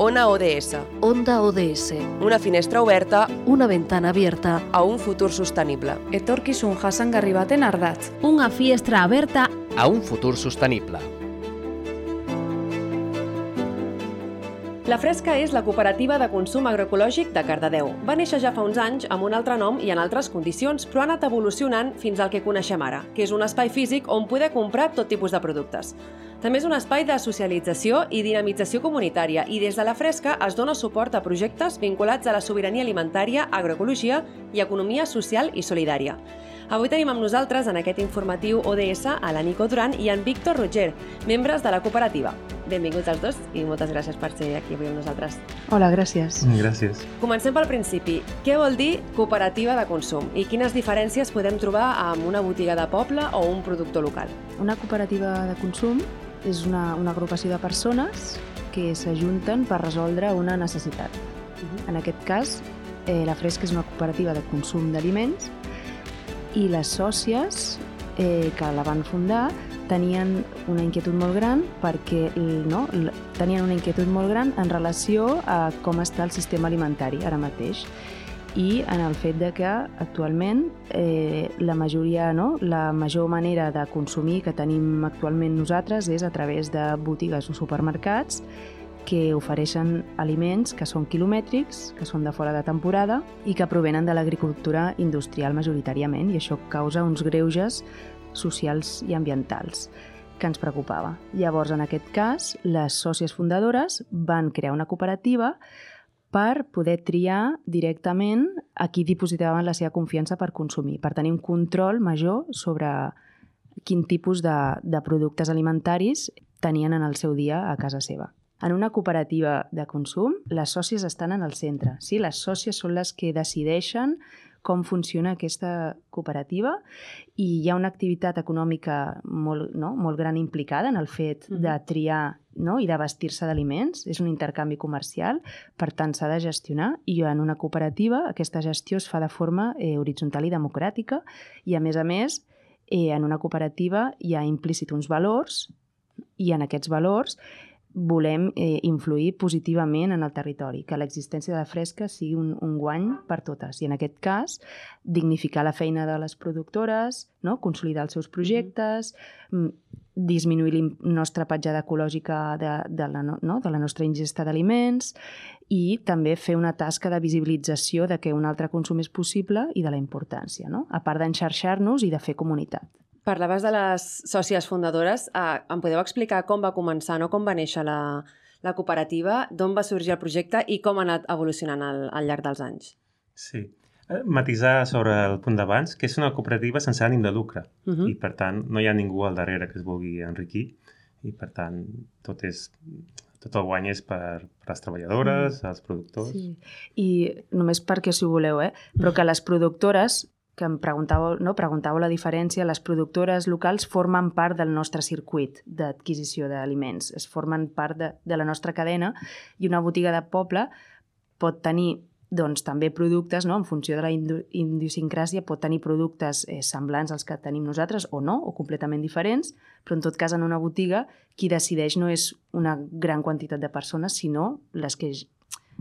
Ona ODS, Onda ODS, una finestra oberta una ventana abierta, a un futur sostenible. Etorkizun jasangarri baten ardatz. Una finestra aberta a un futur sostenible. La Fresca és la cooperativa de consum agroecològic de Cardedeu. Va néixer ja fa uns anys amb un altre nom i en altres condicions, però ha anat evolucionant fins al que coneixem ara, que és un espai físic on poder comprar tot tipus de productes. També és un espai de socialització i dinamització comunitària i des de la Fresca es dona suport a projectes vinculats a la sobirania alimentària, agroecologia i economia social i solidària. Avui tenim amb nosaltres en aquest informatiu ODS a la Nico Duran i en Víctor Roger, membres de la cooperativa. Benvinguts els dos i moltes gràcies per ser aquí avui amb nosaltres. Hola, gràcies. Gràcies. Comencem pel principi. Què vol dir cooperativa de consum i quines diferències podem trobar amb una botiga de poble o un productor local? Una cooperativa de consum és una, una agrupació de persones que s'ajunten per resoldre una necessitat. En aquest cas, eh, la Fresca és una cooperativa de consum d'aliments i les sòcies eh, que la van fundar tenien una inquietud molt gran perquè no, tenien una inquietud molt gran en relació a com està el sistema alimentari ara mateix i en el fet de que actualment eh, la majoria, no, la major manera de consumir que tenim actualment nosaltres és a través de botigues o supermercats que ofereixen aliments que són quilomètrics, que són de fora de temporada i que provenen de l'agricultura industrial majoritàriament i això causa uns greuges socials i ambientals que ens preocupava. Llavors, en aquest cas, les sòcies fundadores van crear una cooperativa per poder triar directament a qui dipositaven la seva confiança per consumir, per tenir un control major sobre quin tipus de, de productes alimentaris tenien en el seu dia a casa seva. En una cooperativa de consum, les sòcies estan en el centre. Sí? Les sòcies són les que decideixen com funciona aquesta cooperativa i hi ha una activitat econòmica molt, no? molt gran implicada en el fet Mhm. de triar no? i de vestir-se d'aliments. És un intercanvi comercial, per tant s'ha de gestionar i en una cooperativa aquesta gestió es fa de forma eh, horitzontal i democràtica i a més a més eh, en una cooperativa hi ha implícit uns valors i en aquests valors volem eh, influir positivament en el territori, que l'existència de la fresca sigui un, un guany per totes. I en aquest cas, dignificar la feina de les productores, no? consolidar els seus projectes, mm, disminuir la nostra petjada ecològica de, de, la, no? no? de la nostra ingesta d'aliments i també fer una tasca de visibilització de que un altre consum és possible i de la importància, no? a part d'enxarxar-nos i de fer comunitat. Parlaves de les sòcies fundadores. Eh, em podeu explicar com va començar, no? com va néixer la, la cooperativa, d'on va sorgir el projecte i com ha anat evolucionant al, al llarg dels anys? Sí. Eh, Matisar sobre el punt d'abans, que és una cooperativa sense ànim de lucre Uh -huh. i, per tant, no hi ha ningú al darrere que es vulgui enriquir i, per tant, tot és tot el guany és per, per les treballadores, els productors... Sí. I només perquè si ho voleu, eh? però que les productores que em preguntàveu, no? preguntàveu la diferència, les productores locals formen part del nostre circuit d'adquisició d'aliments, es formen part de, de la nostra cadena i una botiga de poble pot tenir doncs, també productes, no? en funció de la idiosincràsia, pot tenir productes eh, semblants als que tenim nosaltres o no, o completament diferents, però en tot cas en una botiga qui decideix no és una gran quantitat de persones, sinó les que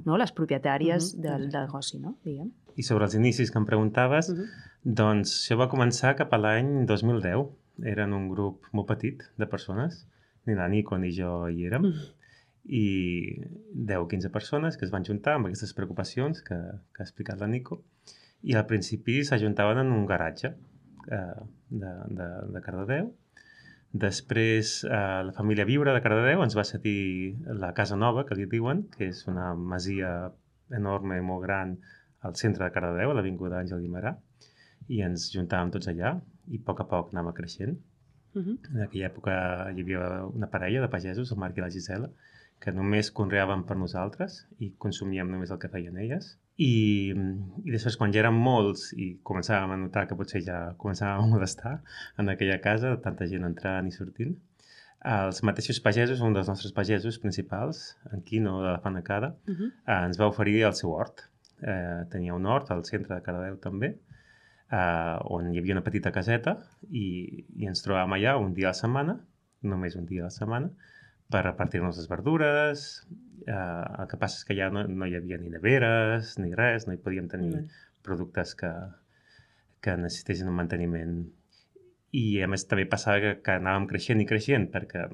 no? les propietàries Mhm. del, del negoci, no? diguem. I sobre els inicis que em preguntaves, Uh -huh. doncs això va començar cap a l'any 2010. Eren un grup molt petit de persones, ni la Nico ni jo hi érem, Mhm. i 10-15 persones que es van juntar amb aquestes preocupacions que, que ha explicat la Nico, i al principi s'ajuntaven en un garatge eh, de, de, de Cardedeu. Després, eh, la família Viure de Cardedeu ens va cedir la Casa Nova, que li diuen, que és una masia enorme, molt gran, al centre de Cardedeu, a l'Avinguda Àngel Guimarà, i ens juntàvem tots allà, i a poc a poc anàvem creixent. Uh -huh. En aquella època hi havia una parella de pagesos, el Marc i la Gisela, que només conreaven per nosaltres i consumíem només el que feien elles. I, i després, quan ja érem molts i començàvem a notar que potser ja començàvem a molestar en aquella casa, tanta gent entrant i sortint, els mateixos pagesos, un dels nostres pagesos principals, en Quino de la Fanacada, uh -huh. eh, ens va oferir el seu hort. Eh, tenia un hort al centre de Cardedeu també, eh, on hi havia una petita caseta i, i ens trobàvem allà un dia a la setmana, només un dia a la setmana, per repartir-nos les verdures. Eh, el que passa és que ja no, no hi havia ni neveres ni res, no hi podíem tenir mm. productes que, que necessitessin un manteniment. I a més també passava que, que anàvem creixent i creixent perquè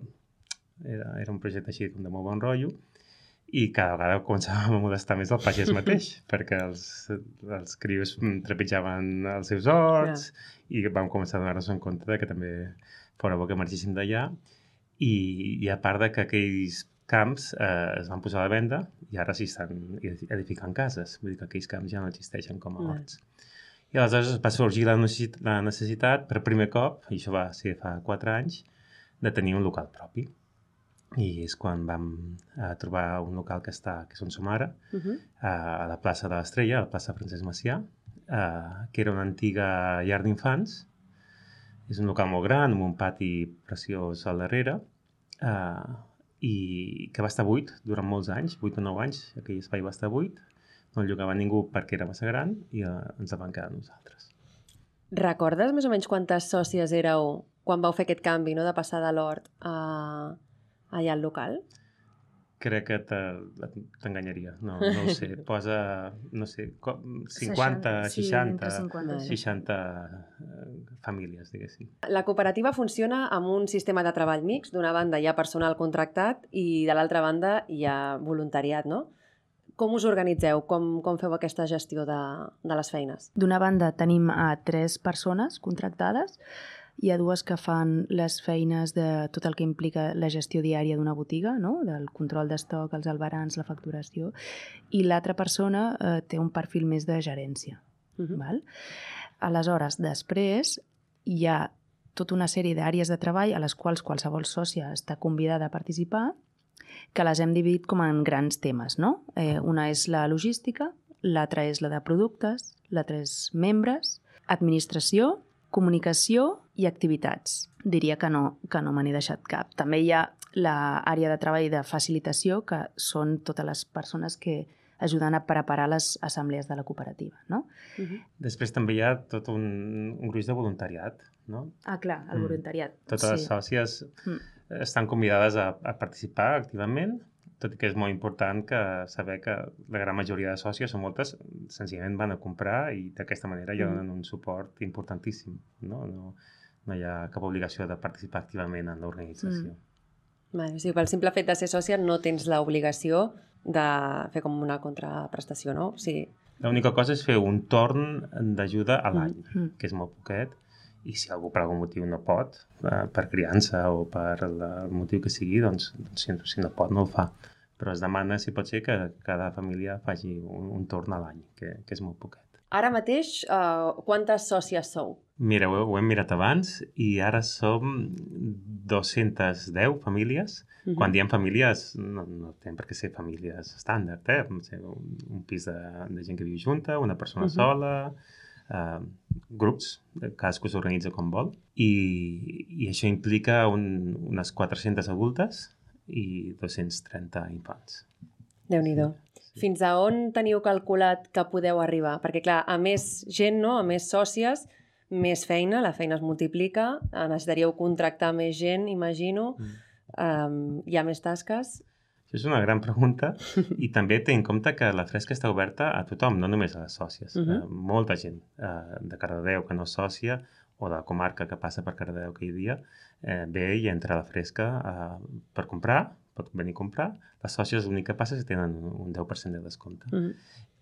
era, era un projecte així com de molt bon rotllo i cada vegada començàvem a molestar més el pagès mateix, perquè els, els crios trepitjaven els seus horts yeah. i vam començar a donar-nos en compte que també fora bo que marxéssim d'allà i, i a part de que aquells camps eh, es van posar a la venda i ara s'hi estan edificant cases. Vull dir que aquells camps ja no existeixen com a horts. I aleshores va sorgir la necessitat, la necessitat per primer cop, i això va ser fa 4 anys, de tenir un local propi. I és quan vam eh, trobar un local que està, que és on som ara, uh -huh. eh, a la plaça de l'Estrella, a la plaça Francesc Macià, eh, que era una antiga llar d'infants. És un local molt gran, amb un pati preciós al darrere, eh, i que va estar buit durant molts anys, 8 o 9 anys, aquell espai va estar buit, no el llogava ningú perquè era massa gran i eh, ens el van quedar nosaltres. Recordes més o menys quantes sòcies éreu quan vau fer aquest canvi, no?, de passar de l'hort a, allà al local? crec que t'enganyaria. No, no ho sé. Posa, no sé, 50, 60, 60, sí, 50, 60 uh, famílies, diguéssim. La cooperativa funciona amb un sistema de treball mix. D'una banda hi ha personal contractat i de l'altra banda hi ha voluntariat, no? Com us organitzeu? Com, com feu aquesta gestió de, de les feines? D'una banda tenim a tres persones contractades hi ha dues que fan les feines de tot el que implica la gestió diària d'una botiga, no? del control d'estoc, els albarans, la facturació, i l'altra persona eh, té un perfil més de gerència. Uh -huh. val? Aleshores, després hi ha tota una sèrie d'àrees de treball a les quals qualsevol sòcia està convidada a participar, que les hem dividit com en grans temes. No? Eh, una és la logística, l'altra és la de productes, l'altra és membres, administració comunicació i activitats. Diria que no, que no me n'he deixat cap. També hi ha l'àrea de treball de facilitació, que són totes les persones que ajuden a preparar les assemblees de la cooperativa. No? Uh -huh. Després també hi ha tot un, un gruix de voluntariat. No? Ah, clar, el mm. voluntariat. Totes sí. les sòcies mm. estan convidades a, a participar activament tot i que és molt important que saber que la gran majoria de sòcies, o moltes, senzillament van a comprar i d'aquesta manera ja mm. donen un suport importantíssim. No? No, no hi ha cap obligació de participar activament en l'organització. Mm. Vale, o sigui, pel simple fet de ser sòcia no tens l'obligació de fer com una contraprestació, no? O sigui... L'única cosa és fer un torn d'ajuda a l'any, mm. mm. que és molt poquet, i si algú per algun motiu no pot, eh, per criança o per el motiu que sigui, doncs, doncs si, si no pot no el fa però es demana, si pot ser, que cada família faci un, un torn a l'any, que, que és molt poquet. Ara mateix, uh, quantes sòcies sou? Mira, ho, ho hem mirat abans i ara som 210 famílies. Uh -huh. Quan diem famílies, no, no tenen per què ser famílies estàndard, eh? Un, un pis de, de gent que viu junta, una persona uh -huh. sola, uh, grups, cadascú s'organitza com vol, i, i això implica un, unes 400 adultes i 230 infants. déu nhi sí. Fins a on teniu calculat que podeu arribar? Perquè, clar, a més gent, no? a més sòcies, més feina, la feina es multiplica, necessitaríeu contractar més gent, imagino, mm. um, hi ha més tasques... Això és una gran pregunta i també té en compte que la fresca està oberta a tothom, no només a les sòcies. Uh -huh. uh, molta gent uh, de Cardedeu que no és sòcia o de la comarca que passa per Cardedeu aquell dia eh, ve i entra a la fresca eh, per comprar, pot venir a comprar. Les sòcies l'únic que passa és que tenen un 10% de descompte. Mm -hmm.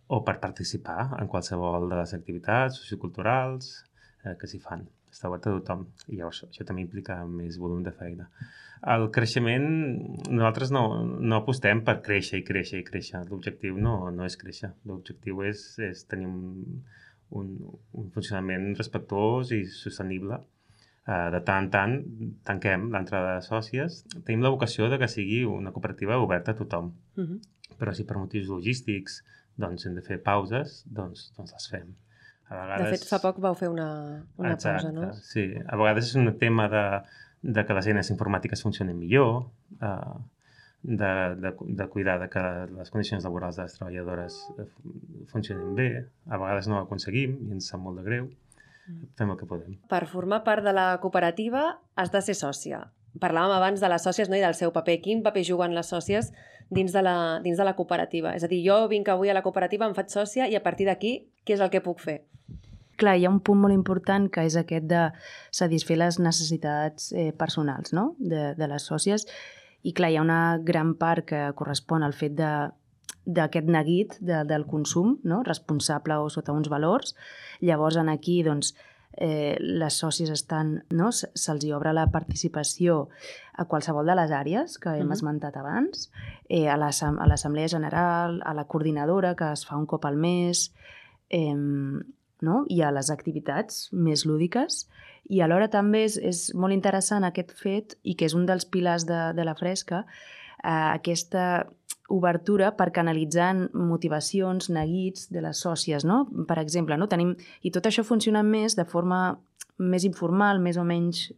O per participar en qualsevol de les activitats socioculturals eh, que s'hi fan. Està obert a tothom. I llavors això també implica més volum de feina. El creixement, nosaltres no, no apostem per créixer i créixer i créixer. L'objectiu no, no és créixer. L'objectiu és, és tenir un, un, un funcionament respectuós i sostenible eh, de tant en tant tanquem l'entrada de sòcies. Tenim la vocació de que sigui una cooperativa oberta a tothom, Uh -huh. però si per motius logístics doncs, hem de fer pauses, doncs, doncs les fem. A De vegades... fet, fa poc vau fer una, una pausa, no? Sí, a vegades és un tema de, de que les eines informàtiques funcionin millor, eh, de, de, de cuidar de que les condicions laborals de les treballadores eh, funcionin bé. A vegades no ho aconseguim i ens sap molt de greu. Fem el que podem. Per formar part de la cooperativa has de ser sòcia. Parlàvem abans de les sòcies no? i del seu paper. Quin paper juguen les sòcies dins de, la, dins de la cooperativa? És a dir, jo vinc avui a la cooperativa, em faig sòcia i a partir d'aquí, què és el que puc fer? Clar, hi ha un punt molt important que és aquest de satisfer les necessitats eh, personals no? de, de les sòcies i clar, hi ha una gran part que correspon al fet de d'aquest neguit de, del consum, no? responsable o sota uns valors. Llavors, en aquí, doncs, eh, les sòcies estan, no? Se- se'ls obre la participació a qualsevol de les àrees que hem Mhm. esmentat abans, eh, a l'Assemblea General, a la coordinadora, que es fa un cop al mes, eh, no? i a les activitats més lúdiques. I alhora també és, és molt interessant aquest fet, i que és un dels pilars de, de la fresca, eh, aquesta obertura per canalitzar motivacions, neguits de les sòcies, no? Per exemple, no? Tenim... I tot això funciona més de forma més informal, més o menys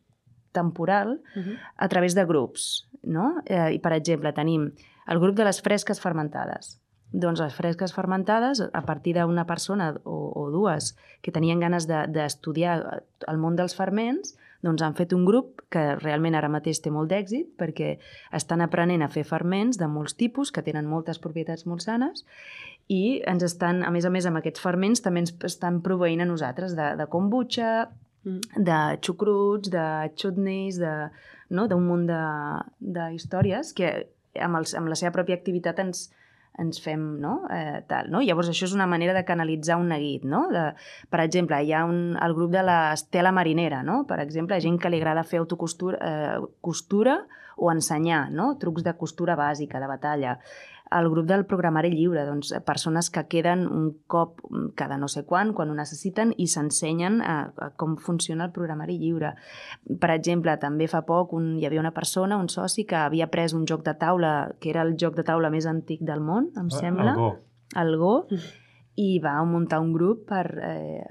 temporal, Uh -huh. a través de grups, no? Eh, I, per exemple, tenim el grup de les fresques fermentades. Doncs les fresques fermentades, a partir d'una persona o, o dues que tenien ganes de- d'estudiar de, el món dels ferments, doncs han fet un grup que realment ara mateix té molt d'èxit perquè estan aprenent a fer ferments de molts tipus, que tenen moltes propietats molt sanes, i ens estan, a més a més, amb aquests ferments també ens estan proveint a nosaltres de, de kombucha, Mm. de xucruts, de chutneys, de, no? d'un munt de, de històries que amb, els, amb la seva pròpia activitat ens, ens fem, no? Eh, tal, no? Llavors, això és una manera de canalitzar un neguit, no? De, per exemple, hi ha un, el grup de l'Estela Marinera, no? Per exemple, gent que li agrada fer autocostura eh, costura o ensenyar, no? Trucs de costura bàsica, de batalla. El grup del programari lliure, doncs, eh, persones que queden un cop mm, cada no sé quan, quan ho necessiten, i s'ensenyen a, a com funciona el programari lliure. Per exemple, també fa poc un, hi havia una persona, un soci, que havia pres un joc de taula, que era el joc de taula més antic del món, em sembla, El Go. el Go, i va muntar un grup per eh,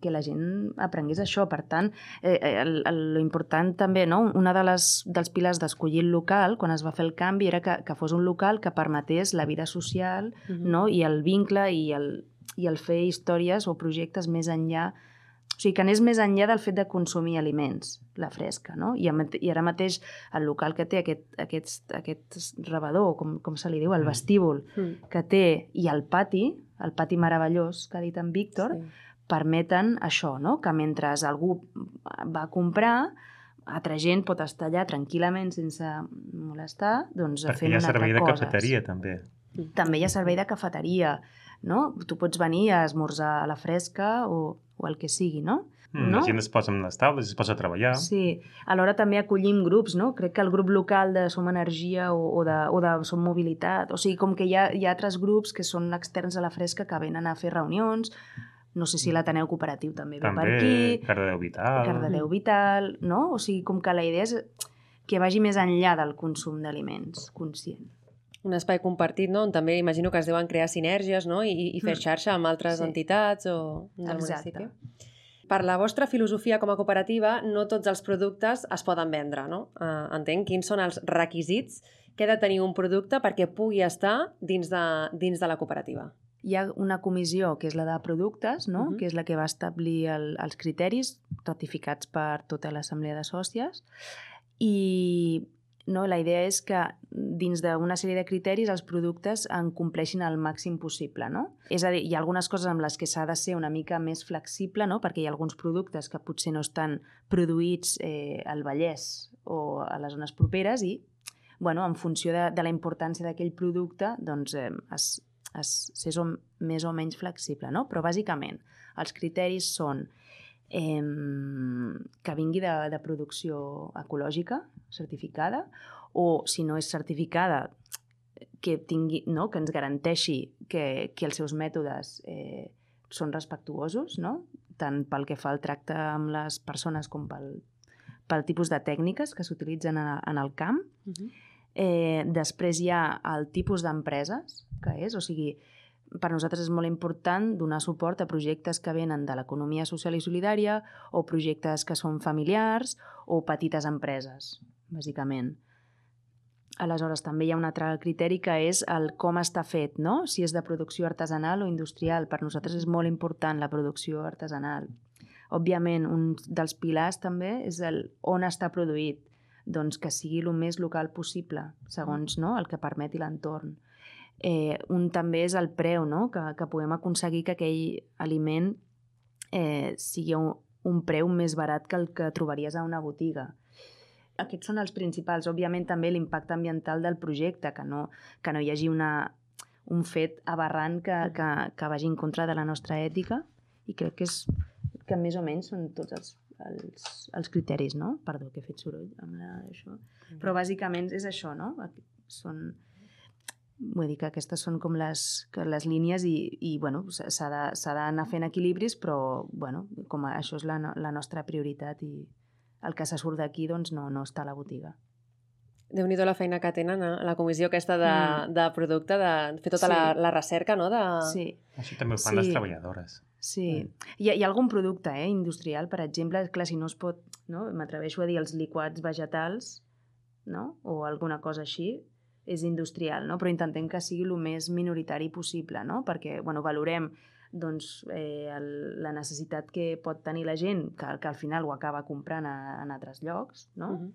que la gent aprengués això. Per tant, eh, eh, el, el, lo important també, no? una de les, dels pilars d'escollir el local, quan es va fer el canvi, era que, que fos un local que permetés la vida social Uh -huh. no? i el vincle i el, i el fer històries o projectes més enllà o sigui, que anés més enllà del fet de consumir aliments, la fresca, no? I, i ara mateix el local que té aquest, aquest, aquest rebador, com, com se li diu, el Mm. vestíbul, Mm. que té, i el pati, el pati meravellós que ha dit en Víctor, Sí. Permeten això, no? que mentre algú va a comprar, altra gent pot estar allà tranquil·lament sense molestar, doncs Perquè fent hi ha una servei de altra coses. cafeteria, també. També hi ha servei de cafeteria, no? Tu pots venir a esmorzar a la fresca o, o el que sigui, no? Mm, No? La gent es posa amb les taules, es posa a treballar. Sí, alhora també acollim grups, no? Crec que el grup local de Som Energia o, o, de, o de Som Mobilitat, o sigui, com que hi ha, hi ha altres grups que són externs a la fresca que venen a fer reunions, no sé si l'Ateneu Cooperatiu també ve per També, aquí, Cardedeu Vital... Cardedeu Vital, no? O sigui, com que la idea és que vagi més enllà del consum d'aliments conscient. Un espai compartit, no? on també imagino que es deuen crear sinergies no? I, i fer Mm. xarxa amb altres Sí. entitats o del Exacte. municipi. Per la vostra filosofia com a cooperativa, no tots els productes es poden vendre, no? Uh, entenc quins són els requisits que ha de tenir un producte perquè pugui estar dins de, dins de la cooperativa. Hi ha una comissió, que és la de productes, no? Mhm. que és la que va establir el, els criteris ratificats per tota l'assemblea de sòcies, i no, la idea és que dins d'una sèrie de criteris els productes en compleixin el màxim possible. No? És a dir, hi ha algunes coses amb les que s'ha de ser una mica més flexible, no? perquè hi ha alguns productes que potser no estan produïts eh, al Vallès o a les zones properes i bueno, en funció de, de la importància d'aquell producte doncs, eh, es, s'és o, més o menys flexible. No? Però bàsicament els criteris són eh, que vingui de, de producció ecològica, certificada, o si no és certificada, que, tingui, no? que ens garanteixi que, que els seus mètodes eh, són respectuosos, no? tant pel que fa al tracte amb les persones com pel, pel tipus de tècniques que s'utilitzen en, en el camp. Uh -huh. Eh, després hi ha el tipus d'empreses que és, o sigui, per nosaltres és molt important donar suport a projectes que venen de l'economia social i solidària o projectes que són familiars o petites empreses, bàsicament. Aleshores, també hi ha un altre criteri que és el com està fet, no? si és de producció artesanal o industrial. Per nosaltres és molt important la producció artesanal. Òbviament, un dels pilars també és el on està produït, doncs que sigui el més local possible, segons no? el que permeti l'entorn. Eh, un també és el preu, no? que, que puguem aconseguir que aquell aliment eh, sigui un, un preu més barat que el que trobaries a una botiga. Aquests són els principals. Òbviament també l'impacte ambiental del projecte, que no, que no hi hagi una, un fet aberrant que, que, que vagi en contra de la nostra ètica i crec que és que més o menys són tots els, els, els criteris, no? Perdó, que he fet soroll amb la, això. Però bàsicament és això, no? Són, vull dir que aquestes són com les, que les línies i, i bueno, s'ha d'anar fent equilibris, però bueno, com a, això és la, la nostra prioritat i el que se surt d'aquí doncs no, no està a la botiga. déu nhi la feina que tenen a la comissió aquesta de, Mm. de producte, de fer tota Sí. la, la recerca, no? De... Sí, Això també ho fan Sí. les treballadores. Sí. Hi ha, hi ha algun producte eh, industrial, per exemple, clar, si no es pot, no? m'atreveixo a dir els liquats vegetals, no? o alguna cosa així, és industrial, no? però intentem que sigui el més minoritari possible, no? perquè bueno, valorem doncs, eh, el, la necessitat que pot tenir la gent, que, que al final ho acaba comprant a, en altres llocs, no? Uh -huh.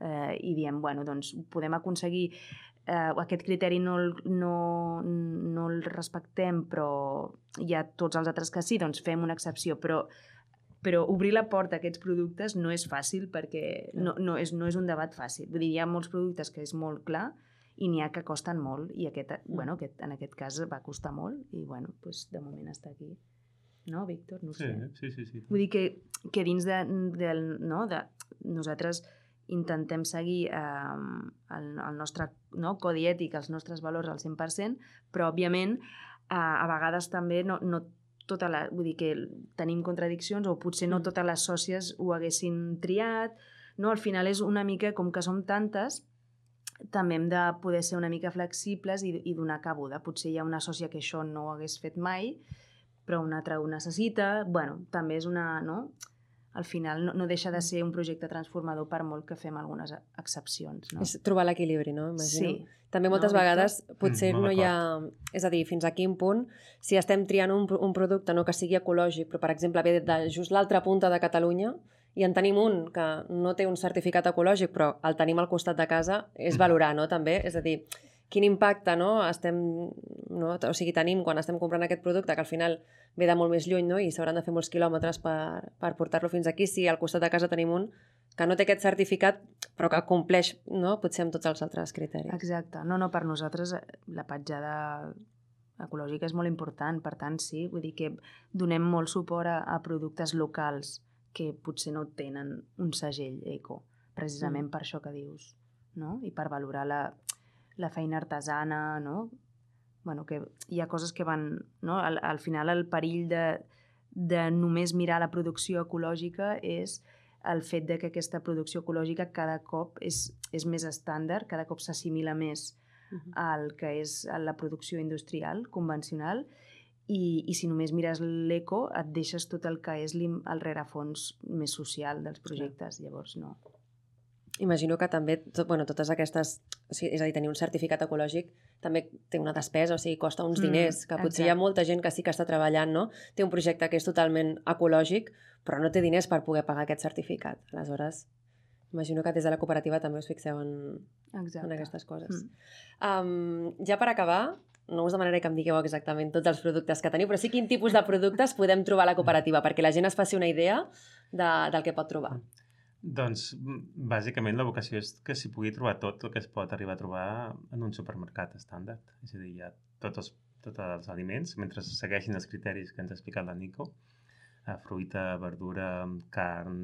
eh, i diem, bueno, doncs podem aconseguir eh, aquest criteri no, el- no, no el respectem, però hi ha tots els altres que sí, doncs fem una excepció, però però obrir la porta a aquests productes no és fàcil perquè no, no, és, no és un debat fàcil. Vull dir, hi ha molts productes que és molt clar i n'hi ha que costen molt i aquest, bueno, aquest, en aquest cas va costar molt i bueno, doncs de moment està aquí. No, Víctor? No Sí, sé. sí, sí. sí. Vull dir que, que dins de, del, no, de, nosaltres intentem seguir eh, el, el nostre no, codi ètic, els nostres valors al 100%, però, òbviament, eh, a vegades també no, no tota la, vull dir que tenim contradiccions o potser no Mm. totes les sòcies ho haguessin triat, no? Al final és una mica, com que som tantes, també hem de poder ser una mica flexibles i, i donar cabuda. Potser hi ha una sòcia que això no ho hagués fet mai, però una altra ho necessita. bueno, també és una... No? Al final no, no deixa de ser un projecte transformador per molt que fem algunes excepcions. No? És trobar l'equilibri, no? Imagino. Sí. També moltes No, Víctor? vegades potser Mm, no hi ha... És a dir, fins a quin punt, si estem triant un, un producte no que sigui ecològic, però per exemple ve de just l'altra punta de Catalunya i en tenim un que no té un certificat ecològic però el tenim al costat de casa, és valorar, no? També, és a dir, quin impacte no? estem, no? o sigui, tenim quan estem comprant aquest producte que al final ve de molt més lluny no? i s'hauran de fer molts quilòmetres per, per portar-lo fins aquí, si al costat de casa tenim un que no té aquest certificat però que compleix no? potser amb tots els altres criteris. Exacte. No, no, per nosaltres eh, la petjada ecològica és molt important, per tant, sí, vull dir que donem molt suport a, a productes locals que potser no tenen un segell eco, precisament Mm. per això que dius, no? I per valorar la, la feina artesana, no? bueno, que hi ha coses que van... No? Al, al final el perill de, de només mirar la producció ecològica és el fet de que aquesta producció ecològica cada cop és, és més estàndard, cada cop s'assimila més Mhm. al que és la producció industrial, convencional, i, i si només mires l'eco et deixes tot el que és el rerefons més social dels projectes, llavors no. Imagino que també, tot, bueno, totes aquestes... O sigui, és a dir, tenir un certificat ecològic també té una despesa, o sigui, costa uns Mm, diners, que potser hi ha exacte. molta gent que sí que està treballant, no? Té un projecte que és totalment ecològic, però no té diners per poder pagar aquest certificat. Aleshores, imagino que des de la cooperativa també us fixeu en, Exacte. en aquestes coses. Mm. Um, ja per acabar, no us demanaré que em digueu exactament tots els productes que teniu, però sí quin tipus de productes podem trobar a la cooperativa, perquè la gent es faci una idea de, del que pot trobar. Doncs, bàsicament, la vocació és que s'hi pugui trobar tot el que es pot arribar a trobar en un supermercat estàndard. És a dir, hi ha tots els, tots els aliments, mentre segueixin els criteris que ens ha explicat la Nico. Eh, fruita, verdura, carn,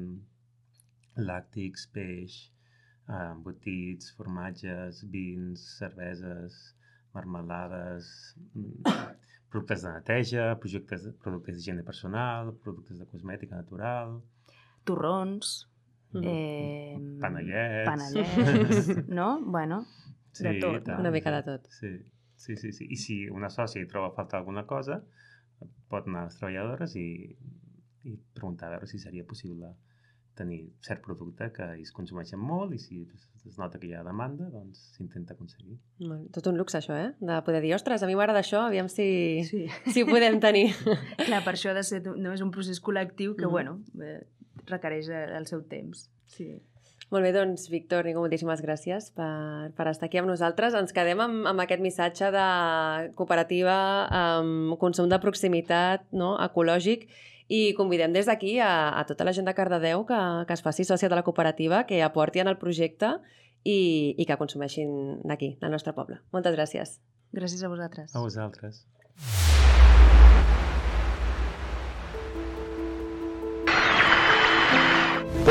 làctics, peix, eh, embotits, formatges, vins, cerveses, marmelades, mm, productes de neteja, projectes, productes d'higiene personal, productes de cosmètica natural, Torrons. Eh, Panellets. panellets, no? Bueno, de Sí, tot, tant, una mica de sí. tot. Sí, sí, sí, sí. I si una sòcia hi troba a faltar alguna cosa, pot anar a les treballadores i, i preguntar a veure si seria possible tenir cert producte que es consumeixen molt i si es nota que hi ha demanda, doncs s'intenta aconseguir. Tot un luxe, això, eh? De poder dir, ostres, a mi m'agrada això, aviam si, sí. si ho podem tenir. Clar, per això ha de ser, no és un procés col·lectiu que, Mhm. bueno, eh, requereix eh, el seu temps. Sí. Molt bé, doncs, Víctor, Nico, moltíssimes gràcies per, per estar aquí amb nosaltres. Ens quedem amb, amb aquest missatge de cooperativa, amb consum de proximitat, no? ecològic, i convidem des d'aquí a, a tota la gent de Cardedeu que, que es faci sòcia de la cooperativa, que aporti en el projecte i, i que consumeixin d'aquí, del nostre poble. Moltes gràcies. Gràcies a vosaltres. A vosaltres.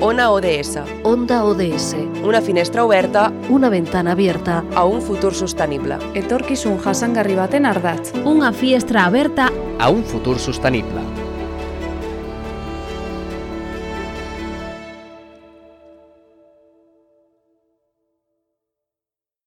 Ona ODS, Onda ODS. una finestra oberta Una ventana abierta. a un futur sostenible. Etorkizun jasangarri baten ardatz. Unha fiestra aberta A un futur sostenible.